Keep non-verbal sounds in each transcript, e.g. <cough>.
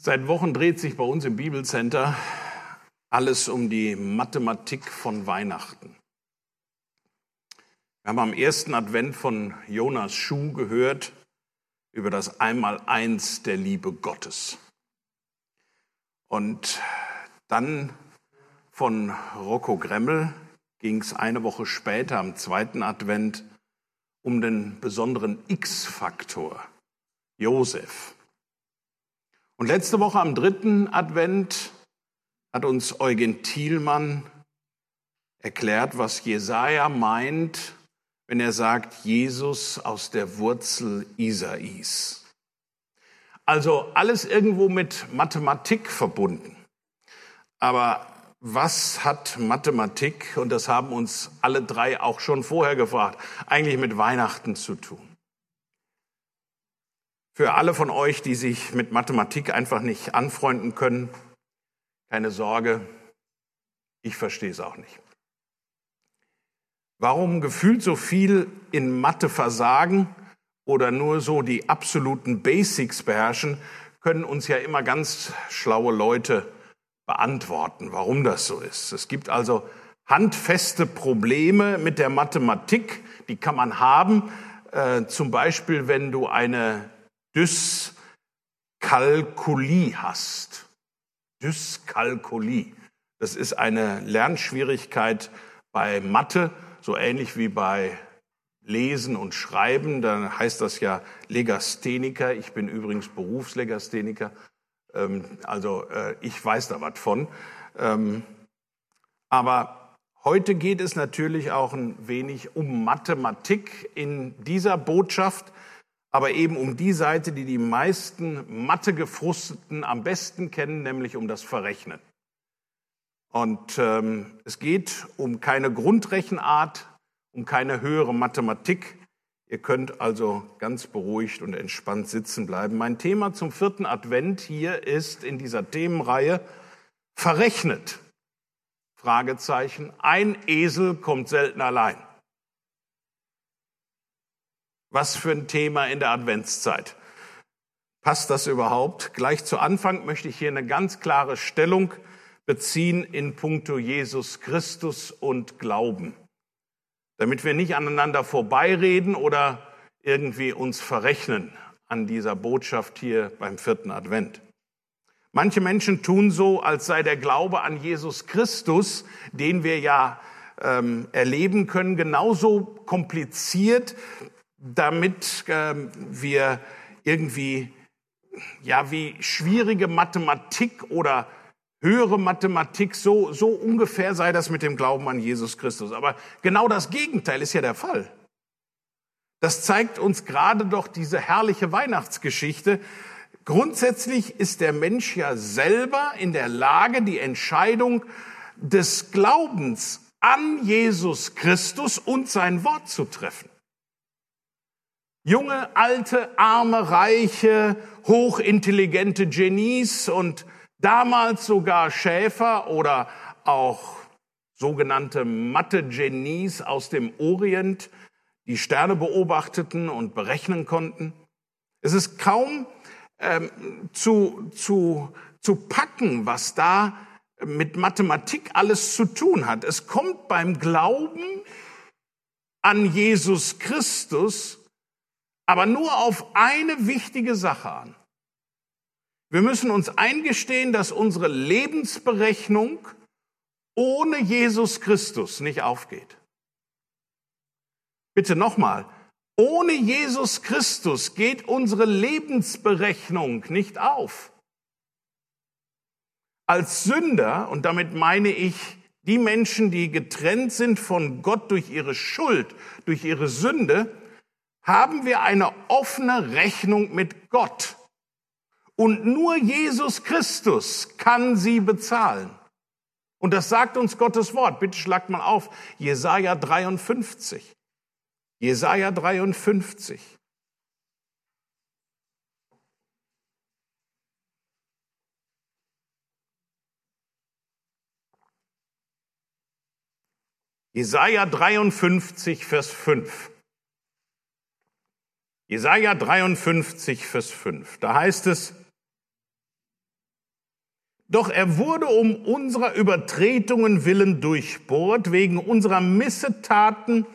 Seit Wochen dreht sich bei uns im Bibelcenter alles um die Mathematik von Weihnachten. Wir haben am ersten Advent von Jonas Schuh gehört über das Einmaleins der Liebe Gottes. Und dann von Rocco Gremmel ging es eine Woche später am zweiten Advent um den besonderen X-Faktor, Josef. Und letzte Woche am dritten Advent hat uns Eugen Thielmann erklärt, was Jesaja meint, wenn er sagt, Jesus aus der Wurzel Isais. Also alles irgendwo mit Mathematik verbunden. Aber was hat Mathematik, und das haben uns alle drei auch schon vorher gefragt, eigentlich mit Weihnachten zu tun? Für alle von euch, die sich mit Mathematik einfach nicht anfreunden können, keine Sorge, ich verstehe es auch nicht. Warum gefühlt so viel in Mathe versagen oder nur so die absoluten Basics beherrschen, können uns ja immer ganz schlaue Leute beantworten, warum das so ist. Es gibt also handfeste Probleme mit der Mathematik, die kann man haben. Äh, zum Beispiel, wenn du eine Dyskalkulie hast. Dyskalkulie. Das ist eine Lernschwierigkeit bei Mathe, so ähnlich wie bei Lesen und Schreiben. Dann heißt das ja Legastheniker. Ich bin übrigens Berufslegastheniker. Ähm, also äh, ich weiß da was von. Ähm, aber heute geht es natürlich auch ein wenig um Mathematik in dieser Botschaft aber eben um die Seite, die die meisten Mathe-Gefrusteten am besten kennen, nämlich um das Verrechnen. Und ähm, es geht um keine Grundrechenart, um keine höhere Mathematik. Ihr könnt also ganz beruhigt und entspannt sitzen bleiben. Mein Thema zum vierten Advent hier ist in dieser Themenreihe verrechnet. Fragezeichen. Ein Esel kommt selten allein. Was für ein Thema in der Adventszeit. Passt das überhaupt? Gleich zu Anfang möchte ich hier eine ganz klare Stellung beziehen in puncto Jesus Christus und Glauben, damit wir nicht aneinander vorbeireden oder irgendwie uns verrechnen an dieser Botschaft hier beim vierten Advent. Manche Menschen tun so, als sei der Glaube an Jesus Christus, den wir ja ähm, erleben können, genauso kompliziert damit äh, wir irgendwie, ja, wie schwierige Mathematik oder höhere Mathematik, so, so ungefähr sei das mit dem Glauben an Jesus Christus. Aber genau das Gegenteil ist ja der Fall. Das zeigt uns gerade doch diese herrliche Weihnachtsgeschichte. Grundsätzlich ist der Mensch ja selber in der Lage, die Entscheidung des Glaubens an Jesus Christus und sein Wort zu treffen. Junge, alte, arme, reiche, hochintelligente Genies und damals sogar Schäfer oder auch sogenannte Mathe-Genies aus dem Orient, die Sterne beobachteten und berechnen konnten. Es ist kaum ähm, zu, zu, zu packen, was da mit Mathematik alles zu tun hat. Es kommt beim Glauben an Jesus Christus aber nur auf eine wichtige Sache an. Wir müssen uns eingestehen, dass unsere Lebensberechnung ohne Jesus Christus nicht aufgeht. Bitte nochmal, ohne Jesus Christus geht unsere Lebensberechnung nicht auf. Als Sünder, und damit meine ich die Menschen, die getrennt sind von Gott durch ihre Schuld, durch ihre Sünde, haben wir eine offene Rechnung mit Gott. Und nur Jesus Christus kann sie bezahlen. Und das sagt uns Gottes Wort. Bitte schlagt mal auf. Jesaja 53. Jesaja 53. Jesaja 53, Vers 5. Jesaja 53, Vers 5. Da heißt es, Doch er wurde um unserer Übertretungen willen durchbohrt, wegen unserer Missetaten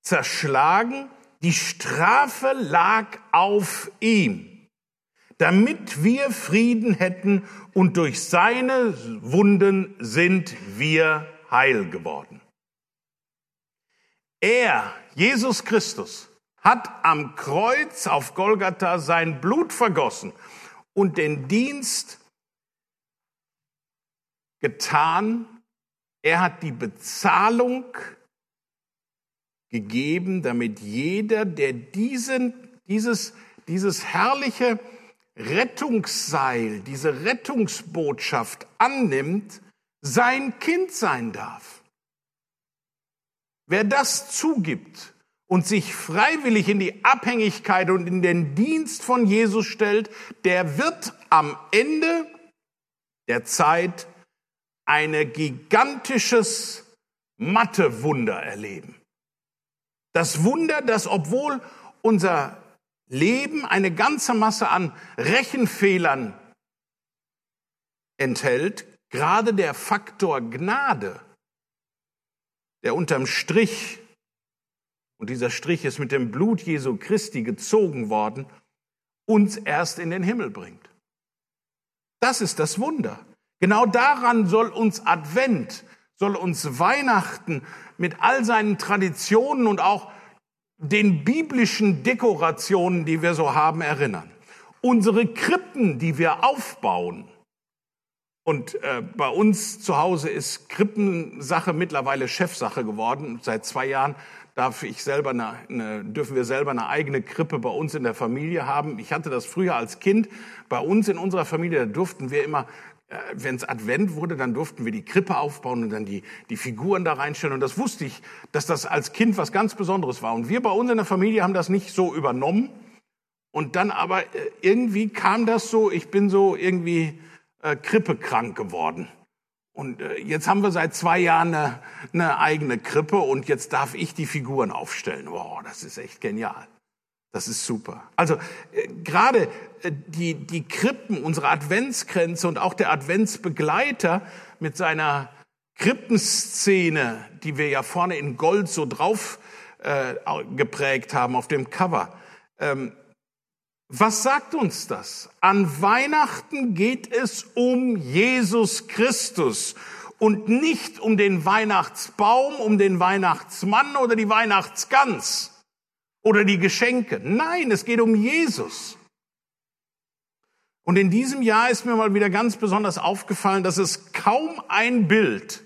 zerschlagen. Die Strafe lag auf ihm, damit wir Frieden hätten und durch seine Wunden sind wir heil geworden. Er, Jesus Christus, hat am Kreuz auf Golgatha sein Blut vergossen und den Dienst getan. Er hat die Bezahlung gegeben, damit jeder, der diesen, dieses, dieses herrliche Rettungsseil, diese Rettungsbotschaft annimmt, sein Kind sein darf. Wer das zugibt und sich freiwillig in die Abhängigkeit und in den Dienst von Jesus stellt, der wird am Ende der Zeit ein gigantisches Mathewunder erleben. Das Wunder, dass obwohl unser Leben eine ganze Masse an Rechenfehlern enthält, gerade der Faktor Gnade, der unterm Strich, und dieser Strich ist mit dem Blut Jesu Christi gezogen worden, uns erst in den Himmel bringt. Das ist das Wunder. Genau daran soll uns Advent, soll uns Weihnachten mit all seinen Traditionen und auch den biblischen Dekorationen, die wir so haben, erinnern. Unsere Krippen, die wir aufbauen. Und äh, bei uns zu Hause ist Krippensache mittlerweile Chefsache geworden. Seit zwei Jahren darf ich selber eine, eine, dürfen wir selber eine eigene Krippe bei uns in der Familie haben. Ich hatte das früher als Kind. Bei uns in unserer Familie, da durften wir immer äh, wenn es Advent wurde, dann durften wir die Krippe aufbauen und dann die, die Figuren da reinstellen. Und das wusste ich, dass das als Kind was ganz Besonderes war. Und wir bei uns in der Familie haben das nicht so übernommen. Und dann aber äh, irgendwie kam das so, ich bin so irgendwie äh, krippekrank geworden. Und äh, jetzt haben wir seit zwei Jahren eine, eine eigene Krippe und jetzt darf ich die Figuren aufstellen. Wow, das ist echt genial. Das ist super. Also äh, gerade äh, die, die Krippen, unsere Adventsgrenze und auch der Adventsbegleiter mit seiner Krippenszene, die wir ja vorne in Gold so drauf äh, geprägt haben auf dem Cover. Ähm, was sagt uns das? An Weihnachten geht es um Jesus Christus und nicht um den Weihnachtsbaum, um den Weihnachtsmann oder die Weihnachtsgans oder die Geschenke. Nein, es geht um Jesus. Und in diesem Jahr ist mir mal wieder ganz besonders aufgefallen, dass es kaum ein Bild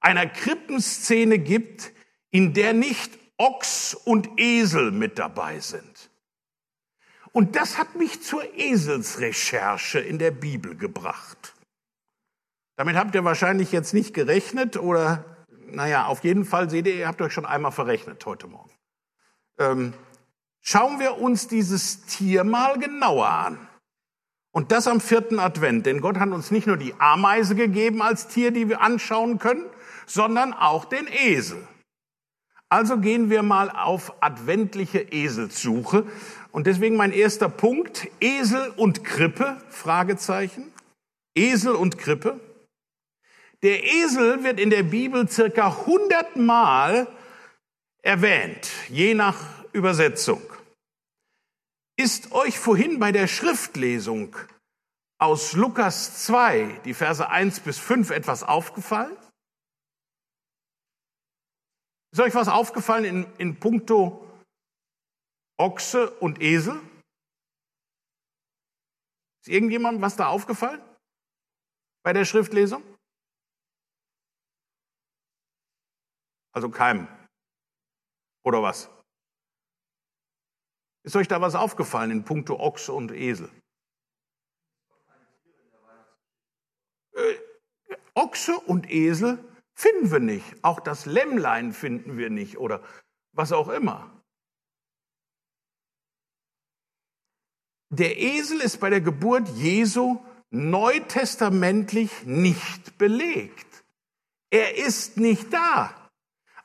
einer Krippenszene gibt, in der nicht Ochs und Esel mit dabei sind. Und das hat mich zur Eselsrecherche in der Bibel gebracht. Damit habt ihr wahrscheinlich jetzt nicht gerechnet oder, naja, auf jeden Fall seht ihr, ihr habt euch schon einmal verrechnet heute Morgen. Ähm, schauen wir uns dieses Tier mal genauer an. Und das am vierten Advent, denn Gott hat uns nicht nur die Ameise gegeben als Tier, die wir anschauen können, sondern auch den Esel. Also gehen wir mal auf adventliche Eselssuche. Und deswegen mein erster Punkt, Esel und Krippe, Fragezeichen. Esel und Krippe. Der Esel wird in der Bibel circa 100 Mal erwähnt, je nach Übersetzung. Ist euch vorhin bei der Schriftlesung aus Lukas 2, die Verse 1 bis 5, etwas aufgefallen? Ist euch was aufgefallen in, in puncto Ochse und Esel? Ist irgendjemandem was da aufgefallen bei der Schriftlesung? Also keinem. Oder was? Ist euch da was aufgefallen in puncto Ochse und Esel? Äh, Ochse und Esel finden wir nicht. Auch das Lämmlein finden wir nicht oder was auch immer. Der Esel ist bei der Geburt Jesu neutestamentlich nicht belegt. Er ist nicht da.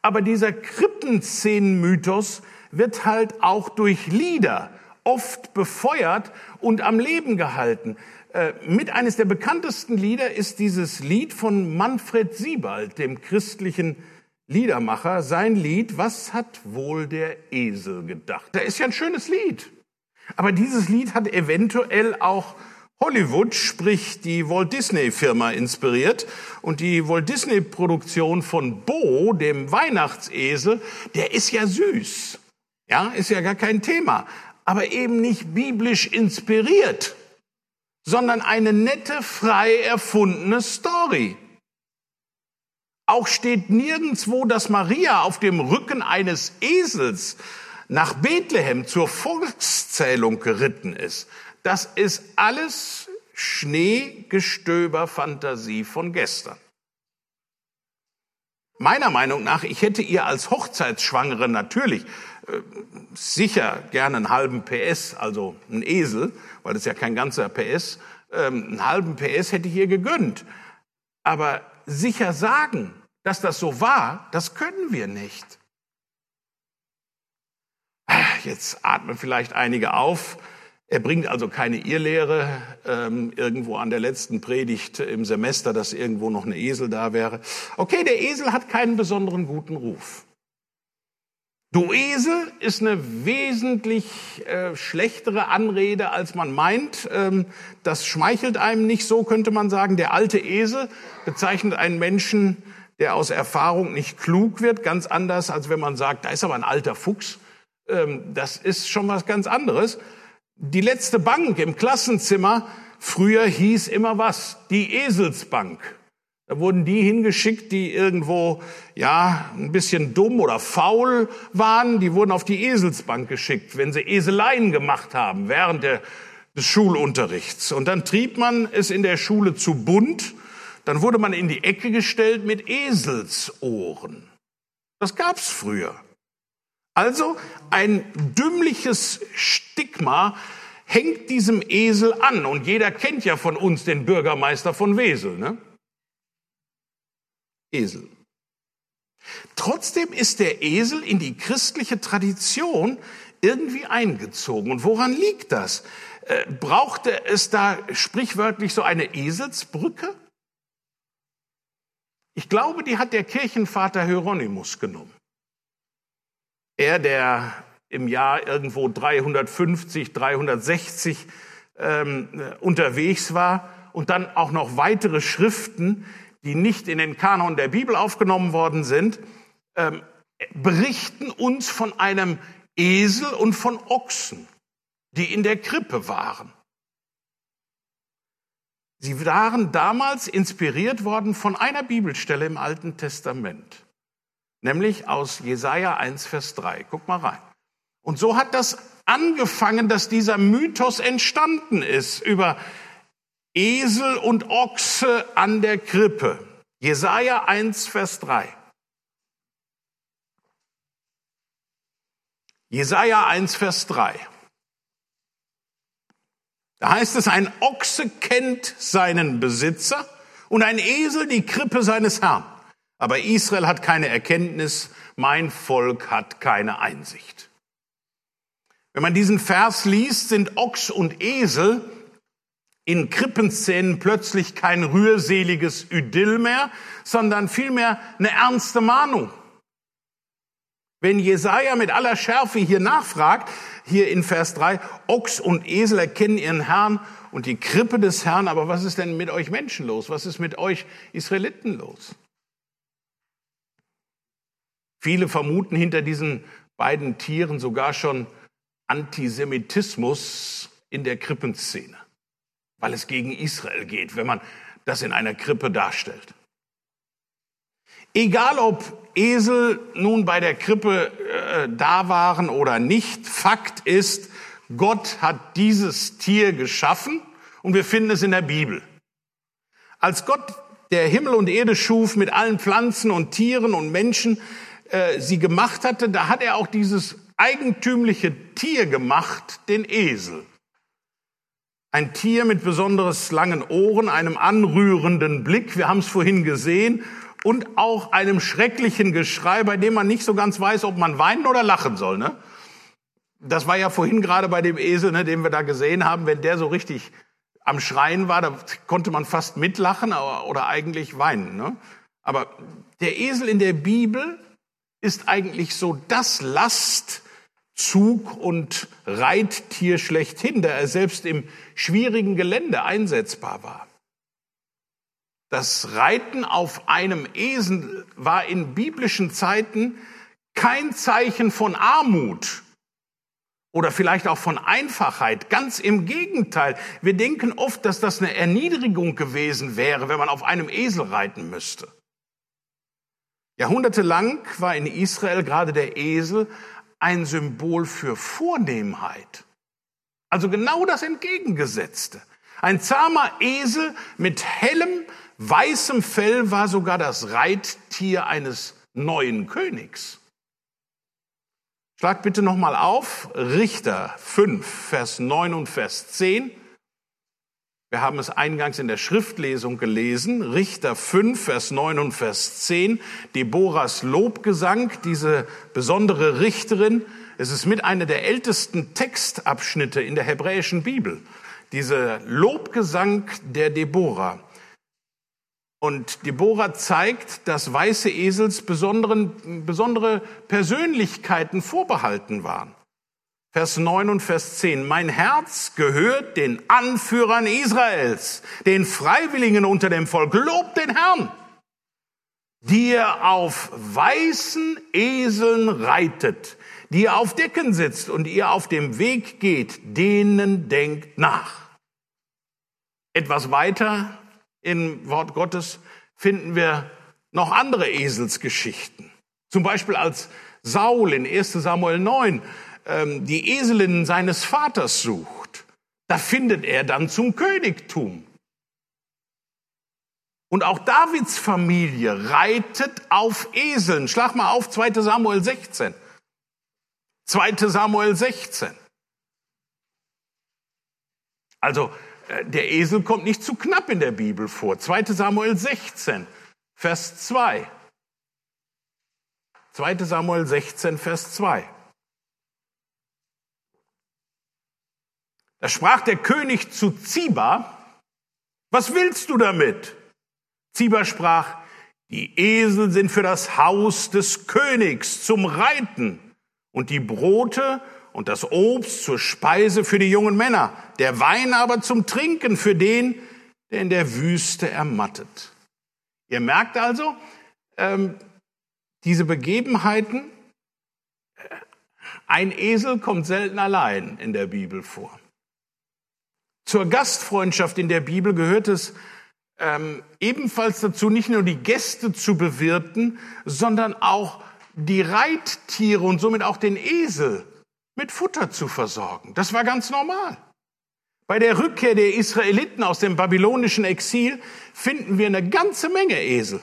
Aber dieser Krippenszenenmythos wird halt auch durch Lieder oft befeuert und am Leben gehalten. Äh, mit eines der bekanntesten Lieder ist dieses Lied von Manfred Siebald, dem christlichen Liedermacher. Sein Lied, was hat wohl der Esel gedacht? Da ist ja ein schönes Lied. Aber dieses Lied hat eventuell auch Hollywood, sprich die Walt Disney Firma inspiriert. Und die Walt Disney Produktion von Bo, dem Weihnachtsesel, der ist ja süß. Ja, ist ja gar kein Thema. Aber eben nicht biblisch inspiriert, sondern eine nette, frei erfundene Story. Auch steht nirgendswo, dass Maria auf dem Rücken eines Esels nach Bethlehem zur Volkszählung geritten ist. Das ist alles Schneegestöber Fantasie von gestern. Meiner Meinung nach, ich hätte ihr als Hochzeitsschwangere natürlich äh, sicher gerne einen halben PS, also einen Esel, weil das ja kein ganzer PS, ähm, einen halben PS hätte ich ihr gegönnt. Aber sicher sagen, dass das so war, das können wir nicht. Jetzt atmen vielleicht einige auf. Er bringt also keine Irrlehre ähm, irgendwo an der letzten Predigt im Semester, dass irgendwo noch eine Esel da wäre. Okay, der Esel hat keinen besonderen guten Ruf. Du Esel ist eine wesentlich äh, schlechtere Anrede, als man meint. Ähm, das schmeichelt einem nicht so, könnte man sagen. Der alte Esel bezeichnet einen Menschen, der aus Erfahrung nicht klug wird, ganz anders, als wenn man sagt, da ist aber ein alter Fuchs. Ähm, das ist schon was ganz anderes. Die letzte Bank im Klassenzimmer, früher hieß immer was? Die Eselsbank. Da wurden die hingeschickt, die irgendwo, ja, ein bisschen dumm oder faul waren. Die wurden auf die Eselsbank geschickt, wenn sie Eseleien gemacht haben während der, des Schulunterrichts. Und dann trieb man es in der Schule zu bunt. Dann wurde man in die Ecke gestellt mit Eselsohren. Das gab's früher. Also ein dümmliches Stigma hängt diesem Esel an. Und jeder kennt ja von uns den Bürgermeister von Wesel. Ne? Esel. Trotzdem ist der Esel in die christliche Tradition irgendwie eingezogen. Und woran liegt das? Äh, brauchte es da sprichwörtlich so eine Eselsbrücke? Ich glaube, die hat der Kirchenvater Hieronymus genommen. Er, der im Jahr irgendwo 350, 360 ähm, unterwegs war und dann auch noch weitere Schriften, die nicht in den Kanon der Bibel aufgenommen worden sind, ähm, berichten uns von einem Esel und von Ochsen, die in der Krippe waren. Sie waren damals inspiriert worden von einer Bibelstelle im Alten Testament nämlich aus Jesaja 1, Vers 3. Guck mal rein. Und so hat das angefangen, dass dieser Mythos entstanden ist über Esel und Ochse an der Krippe. Jesaja 1, Vers 3. Jesaja 1, Vers 3. Da heißt es, ein Ochse kennt seinen Besitzer und ein Esel die Krippe seines Herrn. Aber Israel hat keine Erkenntnis, mein Volk hat keine Einsicht. Wenn man diesen Vers liest, sind Ochs und Esel in Krippenszenen plötzlich kein rührseliges Idyll mehr, sondern vielmehr eine ernste Mahnung. Wenn Jesaja mit aller Schärfe hier nachfragt, hier in Vers 3, Ochs und Esel erkennen ihren Herrn und die Krippe des Herrn, aber was ist denn mit euch Menschen los? Was ist mit euch Israeliten los? Viele vermuten hinter diesen beiden Tieren sogar schon Antisemitismus in der Krippenszene, weil es gegen Israel geht, wenn man das in einer Krippe darstellt. Egal ob Esel nun bei der Krippe äh, da waren oder nicht, Fakt ist, Gott hat dieses Tier geschaffen und wir finden es in der Bibel. Als Gott der Himmel und Erde schuf mit allen Pflanzen und Tieren und Menschen, äh, sie gemacht hatte, da hat er auch dieses eigentümliche Tier gemacht, den Esel. Ein Tier mit besonders langen Ohren, einem anrührenden Blick, wir haben es vorhin gesehen, und auch einem schrecklichen Geschrei, bei dem man nicht so ganz weiß, ob man weinen oder lachen soll. Ne? das war ja vorhin gerade bei dem Esel, ne, den wir da gesehen haben, wenn der so richtig am Schreien war, da konnte man fast mitlachen oder eigentlich weinen. Ne? Aber der Esel in der Bibel ist eigentlich so das Lastzug und Reittier schlechthin, da er selbst im schwierigen Gelände einsetzbar war. Das Reiten auf einem Esel war in biblischen Zeiten kein Zeichen von Armut oder vielleicht auch von Einfachheit. Ganz im Gegenteil. Wir denken oft, dass das eine Erniedrigung gewesen wäre, wenn man auf einem Esel reiten müsste. Jahrhundertelang war in Israel gerade der Esel ein Symbol für Vornehmheit. Also genau das Entgegengesetzte. Ein zahmer Esel mit hellem, weißem Fell war sogar das Reittier eines neuen Königs. Schlag bitte nochmal auf, Richter 5, Vers 9 und Vers 10. Wir haben es eingangs in der Schriftlesung gelesen, Richter 5, Vers 9 und Vers 10, Deborahs Lobgesang, diese besondere Richterin. Es ist mit einer der ältesten Textabschnitte in der hebräischen Bibel. Diese Lobgesang der Deborah. Und Deborah zeigt, dass weiße Esels besonderen, besondere Persönlichkeiten vorbehalten waren. Vers 9 und Vers 10. Mein Herz gehört den Anführern Israels, den Freiwilligen unter dem Volk. Lobt den Herrn, die ihr auf weißen Eseln reitet, die ihr auf Decken sitzt und ihr auf dem Weg geht, denen denkt nach. Etwas weiter im Wort Gottes finden wir noch andere Eselsgeschichten. Zum Beispiel als Saul in 1 Samuel 9 ähm, die Eselinnen seines Vaters sucht. Da findet er dann zum Königtum. Und auch Davids Familie reitet auf Eseln. Schlag mal auf 2 Samuel 16. 2 Samuel 16. Also äh, der Esel kommt nicht zu knapp in der Bibel vor. 2 Samuel 16, Vers 2. 2 Samuel 16, Vers 2. Da sprach der König zu Ziba, was willst du damit? Ziba sprach, die Esel sind für das Haus des Königs zum Reiten und die Brote und das Obst zur Speise für die jungen Männer, der Wein aber zum Trinken für den, der in der Wüste ermattet. Ihr merkt also, ähm, diese Begebenheiten, äh, ein Esel kommt selten allein in der Bibel vor. Zur Gastfreundschaft in der Bibel gehört es ähm, ebenfalls dazu, nicht nur die Gäste zu bewirten, sondern auch die Reittiere und somit auch den Esel mit Futter zu versorgen. Das war ganz normal. Bei der Rückkehr der Israeliten aus dem babylonischen Exil finden wir eine ganze Menge Esel.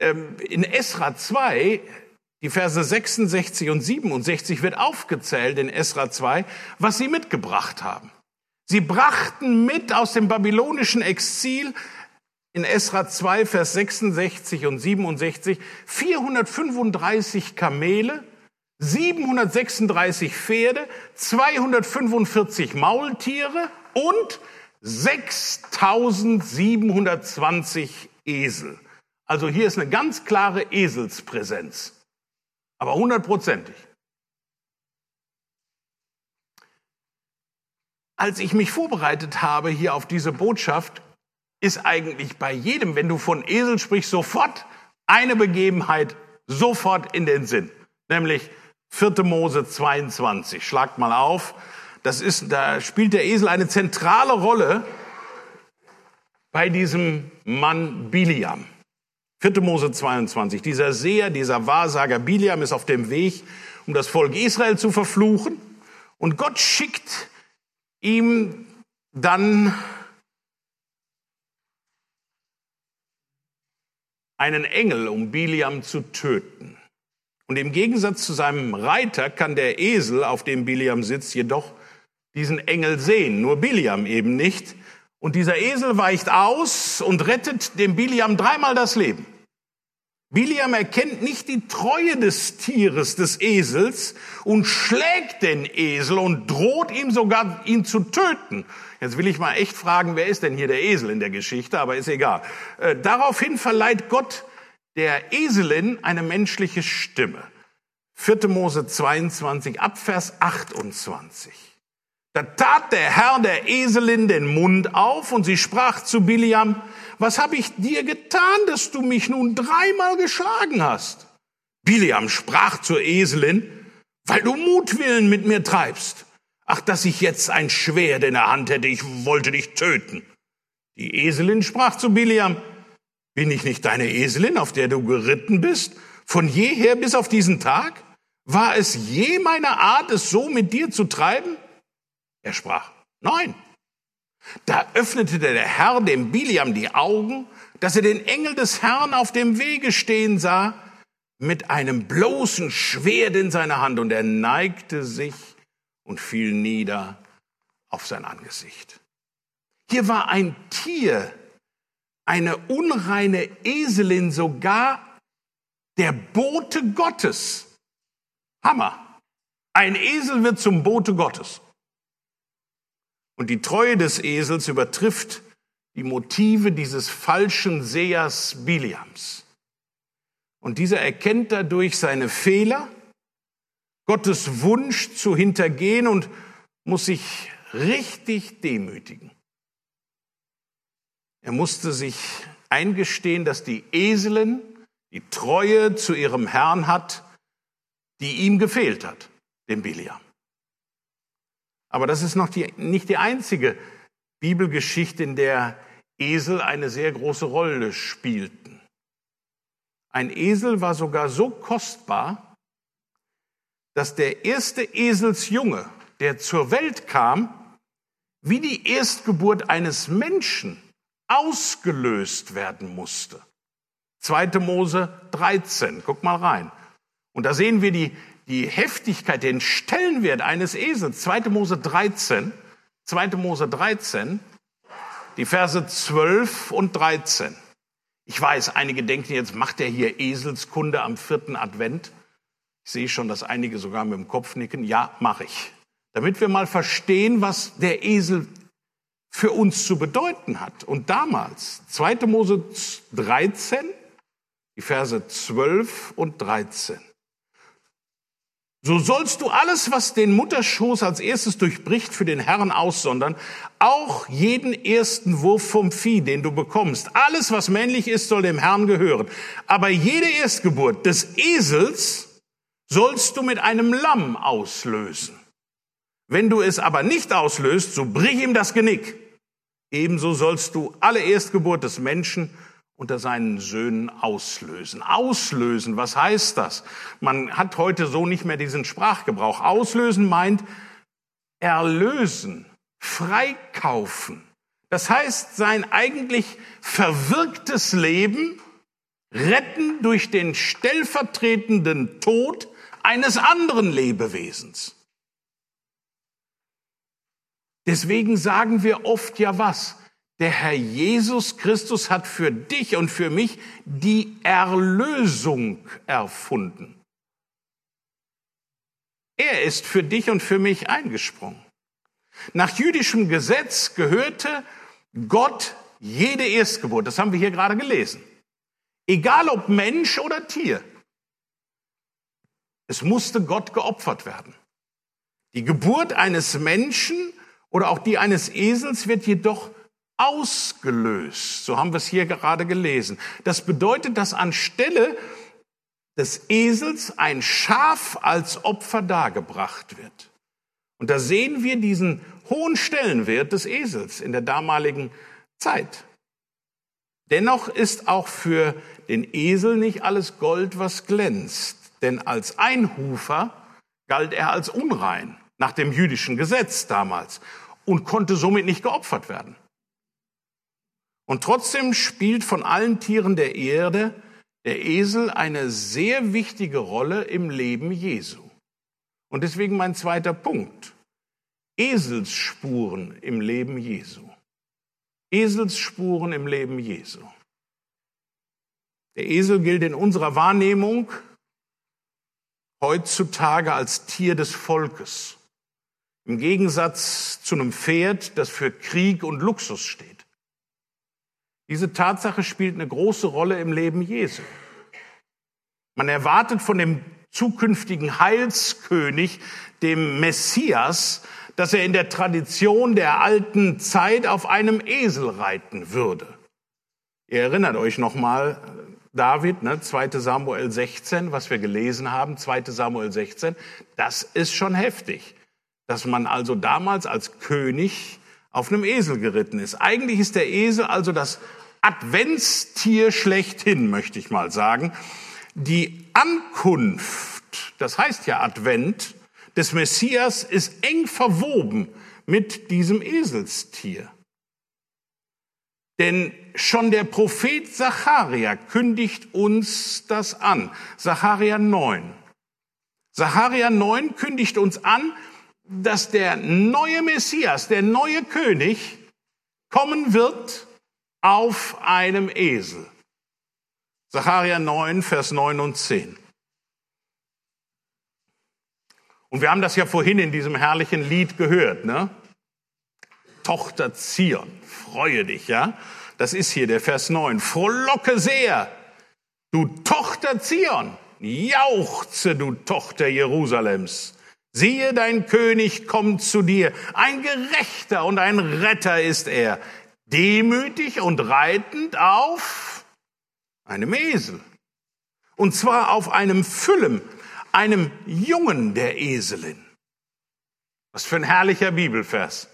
Ähm, in Esra 2, die Verse 66 und 67 wird aufgezählt in Esra 2, was sie mitgebracht haben. Sie brachten mit aus dem babylonischen Exil in Esra 2, Vers 66 und 67 435 Kamele, 736 Pferde, 245 Maultiere und 6720 Esel. Also hier ist eine ganz klare Eselspräsenz. Aber hundertprozentig. Als ich mich vorbereitet habe hier auf diese Botschaft, ist eigentlich bei jedem, wenn du von Esel sprichst, sofort eine Begebenheit sofort in den Sinn. Nämlich 4. Mose 22. Schlagt mal auf. Das ist, da spielt der Esel eine zentrale Rolle bei diesem Mann Biliam. 4. Mose 22. Dieser Seher, dieser Wahrsager Biliam ist auf dem Weg, um das Volk Israel zu verfluchen. Und Gott schickt ihm dann einen Engel, um Biliam zu töten. Und im Gegensatz zu seinem Reiter kann der Esel, auf dem Biliam sitzt, jedoch diesen Engel sehen, nur Biliam eben nicht. Und dieser Esel weicht aus und rettet dem Biliam dreimal das Leben. Biliam erkennt nicht die Treue des Tieres, des Esels, und schlägt den Esel und droht ihm sogar, ihn zu töten. Jetzt will ich mal echt fragen, wer ist denn hier der Esel in der Geschichte, aber ist egal. Äh, daraufhin verleiht Gott der Eselin eine menschliche Stimme. 4. Mose 22, Abvers 28. Da tat der Herr der Eselin den Mund auf und sie sprach zu Biliam, was habe ich dir getan, dass du mich nun dreimal geschlagen hast? Biliam sprach zur Eselin, weil du Mutwillen mit mir treibst. Ach, dass ich jetzt ein Schwert in der Hand hätte, ich wollte dich töten. Die Eselin sprach zu Biliam, bin ich nicht deine Eselin, auf der du geritten bist, von jeher bis auf diesen Tag? War es je meine Art, es so mit dir zu treiben? Er sprach, nein. Da öffnete der Herr dem Biliam die Augen, dass er den Engel des Herrn auf dem Wege stehen sah, mit einem bloßen Schwert in seiner Hand, und er neigte sich und fiel nieder auf sein Angesicht. Hier war ein Tier, eine unreine Eselin, sogar der Bote Gottes. Hammer. Ein Esel wird zum Bote Gottes. Und die Treue des Esels übertrifft die Motive dieses falschen Sehers Biliams. Und dieser erkennt dadurch seine Fehler, Gottes Wunsch zu hintergehen und muss sich richtig demütigen. Er musste sich eingestehen, dass die Eselin die Treue zu ihrem Herrn hat, die ihm gefehlt hat, dem Biliam. Aber das ist noch die, nicht die einzige Bibelgeschichte, in der Esel eine sehr große Rolle spielten. Ein Esel war sogar so kostbar, dass der erste Eselsjunge, der zur Welt kam, wie die Erstgeburt eines Menschen ausgelöst werden musste. 2. Mose 13, guck mal rein. Und da sehen wir die, die Heftigkeit, den Stellenwert eines Esels. 2. Mose 13, 2. Mose 13, die Verse 12 und 13. Ich weiß, einige denken jetzt, macht er hier Eselskunde am vierten Advent? Ich sehe schon, dass einige sogar mit dem Kopf nicken. Ja, mache ich. Damit wir mal verstehen, was der Esel für uns zu bedeuten hat. Und damals, 2. Mose 13, die Verse 12 und 13. So sollst du alles, was den Mutterschoß als erstes durchbricht, für den Herrn aussondern, auch jeden ersten Wurf vom Vieh, den du bekommst. Alles, was männlich ist, soll dem Herrn gehören. Aber jede Erstgeburt des Esels sollst du mit einem Lamm auslösen. Wenn du es aber nicht auslöst, so brich ihm das Genick. Ebenso sollst du alle Erstgeburt des Menschen unter seinen Söhnen auslösen. Auslösen, was heißt das? Man hat heute so nicht mehr diesen Sprachgebrauch. Auslösen meint erlösen, freikaufen. Das heißt, sein eigentlich verwirktes Leben retten durch den stellvertretenden Tod eines anderen Lebewesens. Deswegen sagen wir oft ja was? Der Herr Jesus Christus hat für dich und für mich die Erlösung erfunden. Er ist für dich und für mich eingesprungen. Nach jüdischem Gesetz gehörte Gott jede Erstgeburt. Das haben wir hier gerade gelesen. Egal ob Mensch oder Tier. Es musste Gott geopfert werden. Die Geburt eines Menschen oder auch die eines Esels wird jedoch ausgelöst. So haben wir es hier gerade gelesen. Das bedeutet, dass anstelle des Esels ein Schaf als Opfer dargebracht wird. Und da sehen wir diesen hohen Stellenwert des Esels in der damaligen Zeit. Dennoch ist auch für den Esel nicht alles Gold, was glänzt. Denn als Einhufer galt er als unrein nach dem jüdischen Gesetz damals und konnte somit nicht geopfert werden. Und trotzdem spielt von allen Tieren der Erde der Esel eine sehr wichtige Rolle im Leben Jesu. Und deswegen mein zweiter Punkt. Eselsspuren im Leben Jesu. Eselsspuren im Leben Jesu. Der Esel gilt in unserer Wahrnehmung heutzutage als Tier des Volkes. Im Gegensatz zu einem Pferd, das für Krieg und Luxus steht. Diese Tatsache spielt eine große Rolle im Leben Jesu. Man erwartet von dem zukünftigen Heilskönig, dem Messias, dass er in der Tradition der alten Zeit auf einem Esel reiten würde. Ihr erinnert euch nochmal, David, ne, 2 Samuel 16, was wir gelesen haben, 2 Samuel 16, das ist schon heftig, dass man also damals als König auf einem Esel geritten ist. Eigentlich ist der Esel also das Adventstier schlechthin, möchte ich mal sagen. Die Ankunft, das heißt ja Advent, des Messias ist eng verwoben mit diesem Eselstier. Denn schon der Prophet Zacharia kündigt uns das an. Zacharia 9. Zacharia 9 kündigt uns an, dass der neue Messias, der neue König kommen wird auf einem Esel. Zacharia 9, Vers 9 und 10. Und wir haben das ja vorhin in diesem herrlichen Lied gehört, ne? Tochter Zion, freue dich, ja? Das ist hier der Vers 9. Frohlocke sehr, du Tochter Zion, jauchze, du Tochter Jerusalems. Siehe, dein König kommt zu dir. Ein Gerechter und ein Retter ist er. Demütig und reitend auf einem Esel. Und zwar auf einem Füllen, einem Jungen der Eselin. Was für ein herrlicher Bibelvers.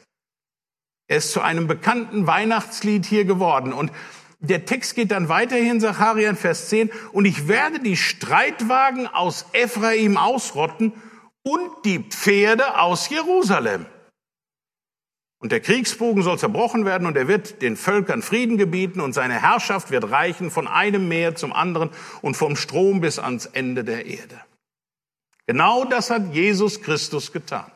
Er ist zu einem bekannten Weihnachtslied hier geworden. Und der Text geht dann weiterhin, Sacharien, Vers 10, und ich werde die Streitwagen aus Ephraim ausrotten und die Pferde aus Jerusalem. Und der Kriegsbogen soll zerbrochen werden und er wird den Völkern Frieden gebieten und seine Herrschaft wird reichen von einem Meer zum anderen und vom Strom bis ans Ende der Erde. Genau das hat Jesus Christus getan.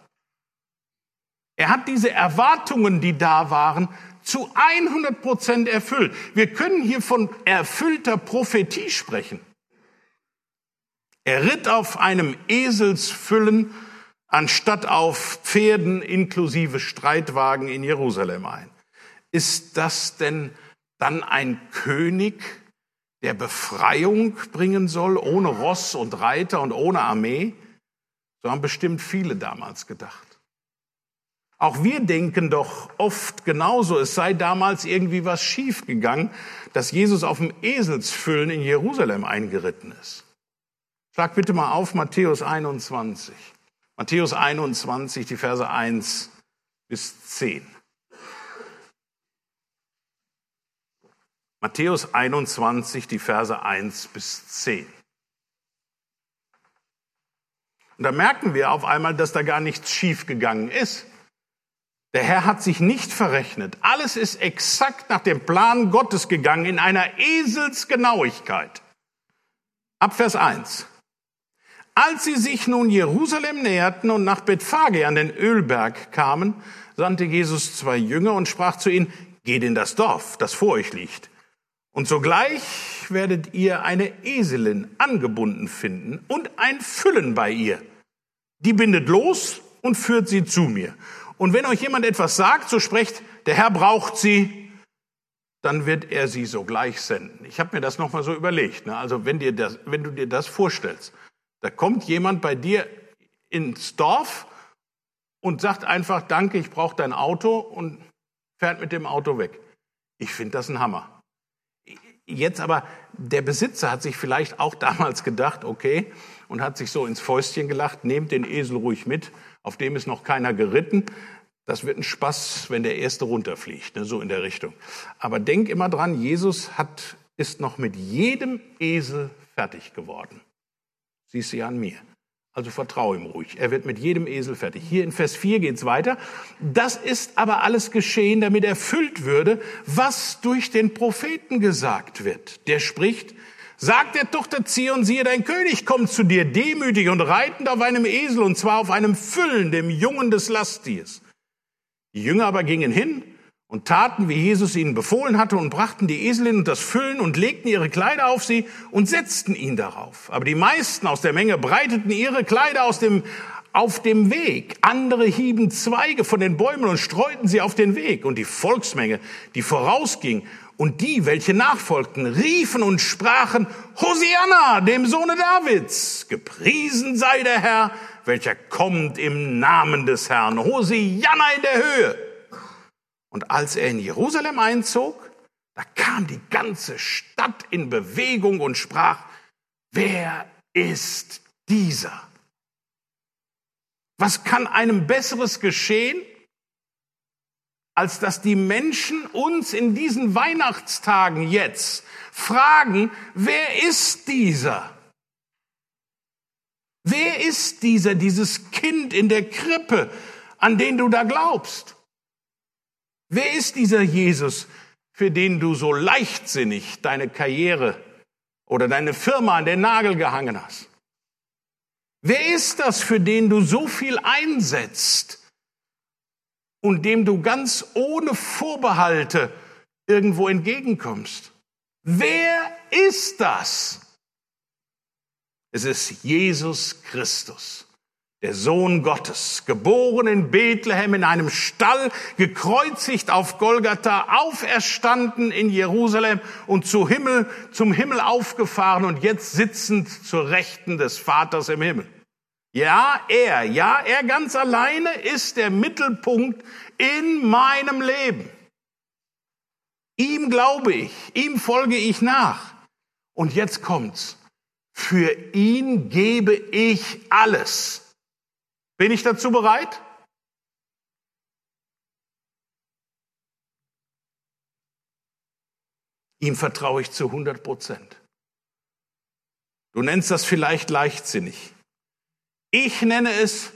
Er hat diese Erwartungen, die da waren, zu 100 Prozent erfüllt. Wir können hier von erfüllter Prophetie sprechen. Er ritt auf einem Eselsfüllen anstatt auf Pferden inklusive Streitwagen in Jerusalem ein. Ist das denn dann ein König, der Befreiung bringen soll, ohne Ross und Reiter und ohne Armee? So haben bestimmt viele damals gedacht. Auch wir denken doch oft genauso, es sei damals irgendwie was schiefgegangen, dass Jesus auf dem Eselsfüllen in Jerusalem eingeritten ist. Schlag bitte mal auf Matthäus 21. Matthäus 21, die Verse 1 bis 10. Matthäus 21, die Verse 1 bis 10. Und da merken wir auf einmal, dass da gar nichts schiefgegangen ist. Der Herr hat sich nicht verrechnet. Alles ist exakt nach dem Plan Gottes gegangen in einer Eselsgenauigkeit. Ab Vers 1. Als sie sich nun Jerusalem näherten und nach Bethphage an den Ölberg kamen, sandte Jesus zwei Jünger und sprach zu ihnen, geht in das Dorf, das vor euch liegt. Und sogleich werdet ihr eine Eselin angebunden finden und ein Füllen bei ihr die bindet los und führt sie zu mir. Und wenn euch jemand etwas sagt, so sprecht, der Herr braucht sie, dann wird er sie sogleich senden. Ich habe mir das nochmal so überlegt. Ne? Also wenn, dir das, wenn du dir das vorstellst, da kommt jemand bei dir ins Dorf und sagt einfach, danke, ich brauche dein Auto und fährt mit dem Auto weg. Ich finde das ein Hammer. Jetzt aber, der Besitzer hat sich vielleicht auch <laughs> damals gedacht, okay, und hat sich so ins Fäustchen gelacht, nehmt den Esel ruhig mit, auf dem ist noch keiner geritten. Das wird ein Spaß, wenn der erste runterfliegt, ne, so in der Richtung. Aber denk immer dran, Jesus hat, ist noch mit jedem Esel fertig geworden. Siehst ja an mir. Also vertraue ihm ruhig. Er wird mit jedem Esel fertig. Hier in Vers 4 geht's weiter. Das ist aber alles geschehen, damit erfüllt würde, was durch den Propheten gesagt wird. Der spricht, Sagt der Tochter Zion, siehe, dein König kommt zu dir, demütig und reitend auf einem Esel, und zwar auf einem Füllen, dem Jungen des Lasttiers. Die Jünger aber gingen hin und taten, wie Jesus ihnen befohlen hatte, und brachten die Eselin und das Füllen und legten ihre Kleider auf sie und setzten ihn darauf. Aber die meisten aus der Menge breiteten ihre Kleider aus dem, auf dem Weg. Andere hieben Zweige von den Bäumen und streuten sie auf den Weg. Und die Volksmenge, die vorausging, und die, welche nachfolgten, riefen und sprachen, Hosianna, dem Sohne Davids, gepriesen sei der Herr, welcher kommt im Namen des Herrn, Hosianna in der Höhe. Und als er in Jerusalem einzog, da kam die ganze Stadt in Bewegung und sprach, wer ist dieser? Was kann einem Besseres geschehen, als dass die Menschen uns in diesen Weihnachtstagen jetzt fragen, wer ist dieser? Wer ist dieser, dieses Kind in der Krippe, an den du da glaubst? Wer ist dieser Jesus, für den du so leichtsinnig deine Karriere oder deine Firma an den Nagel gehangen hast? Wer ist das, für den du so viel einsetzt und dem du ganz ohne Vorbehalte irgendwo entgegenkommst? Wer ist das? Es ist Jesus Christus der Sohn Gottes, geboren in Bethlehem in einem Stall, gekreuzigt auf Golgatha, auferstanden in Jerusalem und zu Himmel, zum Himmel aufgefahren und jetzt sitzend zur Rechten des Vaters im Himmel. Ja, er, ja, er ganz alleine ist der Mittelpunkt in meinem Leben. Ihm glaube ich, ihm folge ich nach. Und jetzt kommt's. Für ihn gebe ich alles. Bin ich dazu bereit? Ihm vertraue ich zu 100 Prozent. Du nennst das vielleicht leichtsinnig. Ich nenne es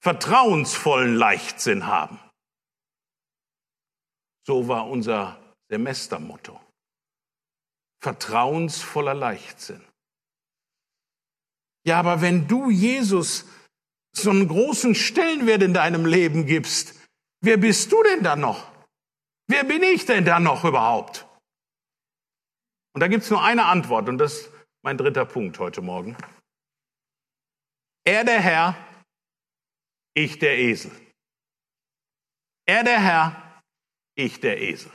vertrauensvollen Leichtsinn haben. So war unser Semestermotto. Vertrauensvoller Leichtsinn. Ja, aber wenn du Jesus so einen großen Stellenwert in deinem Leben gibst, wer bist du denn dann noch? Wer bin ich denn dann noch überhaupt? Und da gibt es nur eine Antwort und das ist mein dritter Punkt heute Morgen. Er der Herr, ich der Esel. Er der Herr, ich der Esel.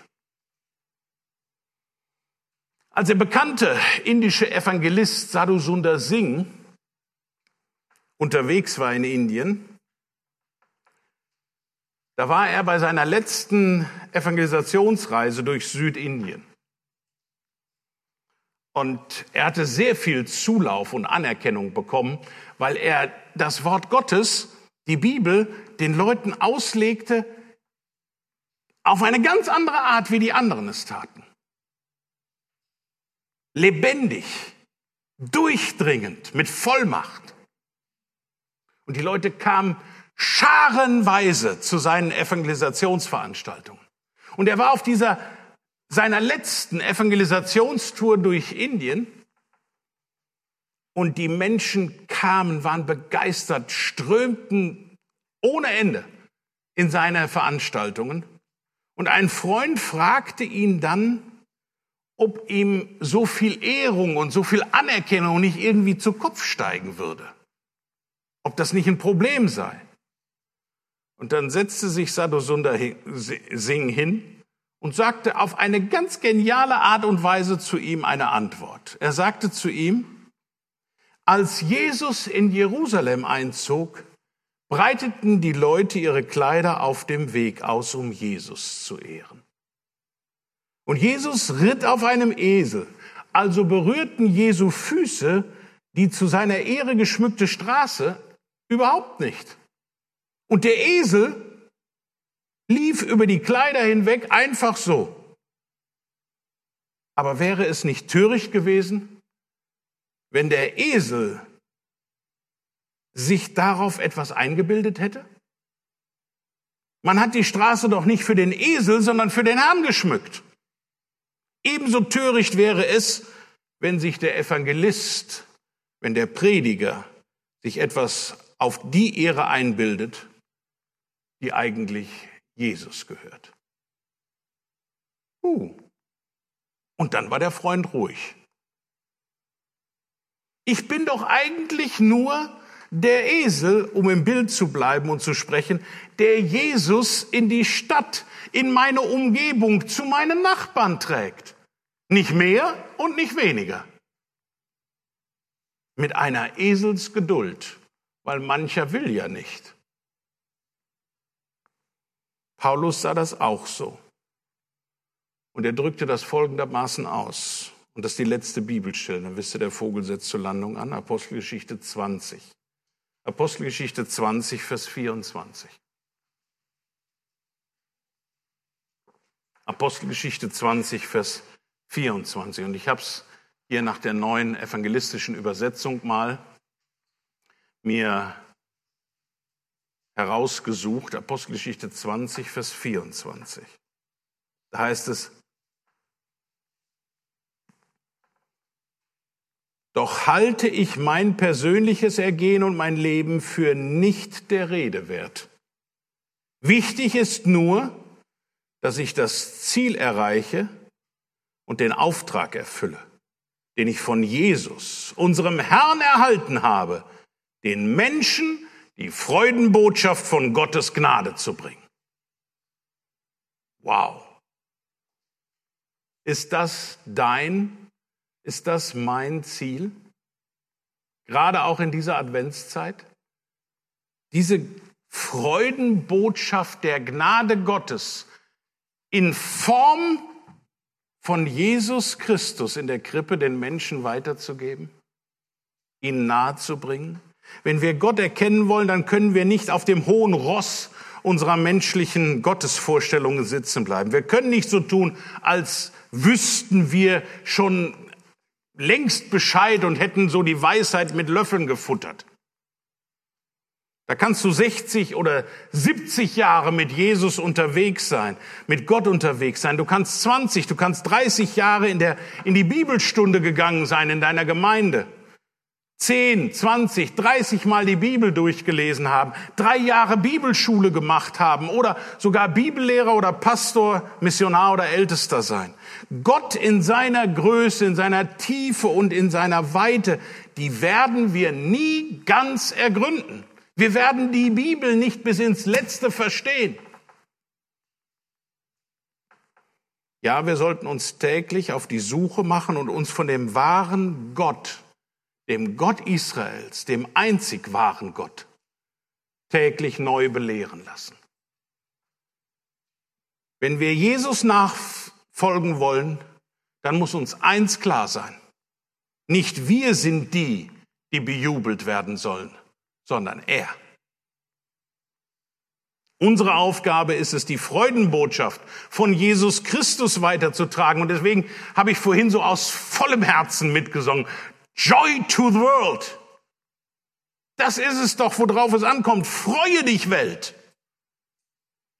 Als der bekannte indische Evangelist Sadhu Sundar Singh unterwegs war in Indien, da war er bei seiner letzten Evangelisationsreise durch Südindien. Und er hatte sehr viel Zulauf und Anerkennung bekommen, weil er das Wort Gottes, die Bibel, den Leuten auslegte auf eine ganz andere Art, wie die anderen es taten. Lebendig, durchdringend, mit Vollmacht. Und die Leute kamen scharenweise zu seinen Evangelisationsveranstaltungen. Und er war auf dieser seiner letzten Evangelisationstour durch Indien. Und die Menschen kamen, waren begeistert, strömten ohne Ende in seine Veranstaltungen. Und ein Freund fragte ihn dann, ob ihm so viel Ehrung und so viel Anerkennung nicht irgendwie zu Kopf steigen würde ob das nicht ein Problem sei. Und dann setzte sich Sundar Singh hin und sagte auf eine ganz geniale Art und Weise zu ihm eine Antwort. Er sagte zu ihm, als Jesus in Jerusalem einzog, breiteten die Leute ihre Kleider auf dem Weg aus, um Jesus zu ehren. Und Jesus ritt auf einem Esel, also berührten Jesu Füße die zu seiner Ehre geschmückte Straße Überhaupt nicht. Und der Esel lief über die Kleider hinweg einfach so. Aber wäre es nicht töricht gewesen, wenn der Esel sich darauf etwas eingebildet hätte? Man hat die Straße doch nicht für den Esel, sondern für den Herrn geschmückt. Ebenso töricht wäre es, wenn sich der Evangelist, wenn der Prediger sich etwas auf die Ehre einbildet, die eigentlich Jesus gehört. Uh. Und dann war der Freund ruhig. Ich bin doch eigentlich nur der Esel, um im Bild zu bleiben und zu sprechen, der Jesus in die Stadt, in meine Umgebung, zu meinen Nachbarn trägt. Nicht mehr und nicht weniger. Mit einer Eselsgeduld, weil mancher will ja nicht. Paulus sah das auch so. Und er drückte das folgendermaßen aus. Und das ist die letzte Bibelstelle. Dann wisst ihr, der Vogel setzt zur Landung an. Apostelgeschichte 20. Apostelgeschichte 20, Vers 24. Apostelgeschichte 20, Vers 24. Und ich habe es hier nach der neuen evangelistischen Übersetzung mal mir herausgesucht. Apostelgeschichte 20, Vers 24. Da heißt es, Doch halte ich mein persönliches Ergehen und mein Leben für nicht der Rede wert. Wichtig ist nur, dass ich das Ziel erreiche und den Auftrag erfülle, den ich von Jesus, unserem Herrn, erhalten habe, den Menschen die Freudenbotschaft von Gottes Gnade zu bringen. Wow. Ist das dein ist das mein Ziel? Gerade auch in dieser Adventszeit? Diese Freudenbotschaft der Gnade Gottes in Form von Jesus Christus in der Krippe den Menschen weiterzugeben, ihn nahezubringen. Wenn wir Gott erkennen wollen, dann können wir nicht auf dem hohen Ross unserer menschlichen Gottesvorstellungen sitzen bleiben. Wir können nicht so tun, als wüssten wir schon längst Bescheid und hätten so die Weisheit mit Löffeln gefuttert. Da kannst du 60 oder 70 Jahre mit Jesus unterwegs sein, mit Gott unterwegs sein. Du kannst 20, du kannst 30 Jahre in, der, in die Bibelstunde gegangen sein in deiner Gemeinde. 10, 20, 30 Mal die Bibel durchgelesen haben, drei Jahre Bibelschule gemacht haben oder sogar Bibellehrer oder Pastor, Missionar oder Ältester sein. Gott in seiner Größe, in seiner Tiefe und in seiner Weite, die werden wir nie ganz ergründen. Wir werden die Bibel nicht bis ins Letzte verstehen. Ja, wir sollten uns täglich auf die Suche machen und uns von dem wahren Gott, dem Gott Israels, dem einzig wahren Gott, täglich neu belehren lassen. Wenn wir Jesus nachfolgen wollen, dann muss uns eins klar sein. Nicht wir sind die, die bejubelt werden sollen, sondern er. Unsere Aufgabe ist es, die Freudenbotschaft von Jesus Christus weiterzutragen. Und deswegen habe ich vorhin so aus vollem Herzen mitgesungen. Joy to the world. Das ist es doch, worauf es ankommt. Freue dich, Welt.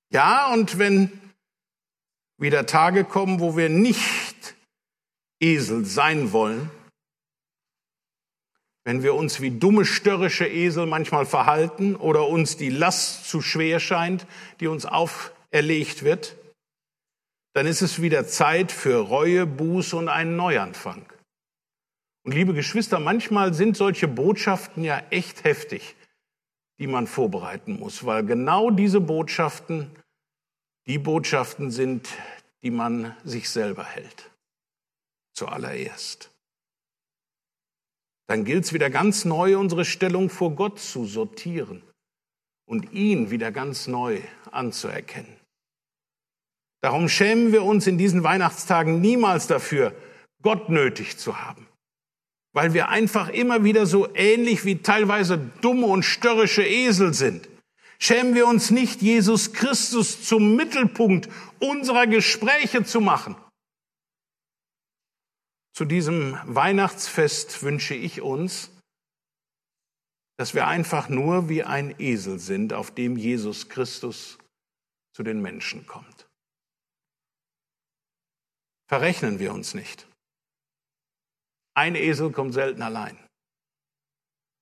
Ja, und wenn wieder Tage kommen, wo wir nicht Esel sein wollen, wenn wir uns wie dumme, störrische Esel manchmal verhalten oder uns die Last zu schwer scheint, die uns auferlegt wird, dann ist es wieder Zeit für Reue, Buße und einen Neuanfang. Und liebe Geschwister, manchmal sind solche Botschaften ja echt heftig, die man vorbereiten muss, weil genau diese Botschaften die Botschaften sind, die man sich selber hält. Zuallererst. Dann gilt es wieder ganz neu, unsere Stellung vor Gott zu sortieren und ihn wieder ganz neu anzuerkennen. Darum schämen wir uns in diesen Weihnachtstagen niemals dafür, Gott nötig zu haben weil wir einfach immer wieder so ähnlich wie teilweise dumme und störrische Esel sind. Schämen wir uns nicht, Jesus Christus zum Mittelpunkt unserer Gespräche zu machen. Zu diesem Weihnachtsfest wünsche ich uns, dass wir einfach nur wie ein Esel sind, auf dem Jesus Christus zu den Menschen kommt. Verrechnen wir uns nicht. Ein Esel kommt selten allein.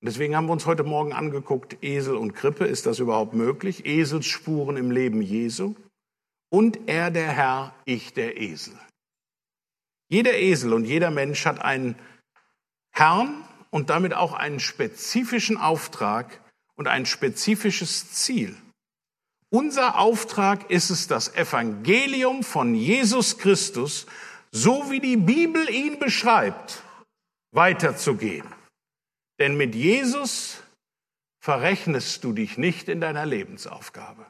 Und deswegen haben wir uns heute Morgen angeguckt, Esel und Krippe, ist das überhaupt möglich? Eselsspuren im Leben Jesu. und er der Herr, ich der Esel. Jeder Esel und jeder Mensch hat einen Herrn und damit auch einen spezifischen Auftrag und ein spezifisches Ziel. Unser Auftrag ist es, das Evangelium von Jesus Christus, so wie die Bibel ihn beschreibt, weiterzugehen. Denn mit Jesus verrechnest du dich nicht in deiner Lebensaufgabe.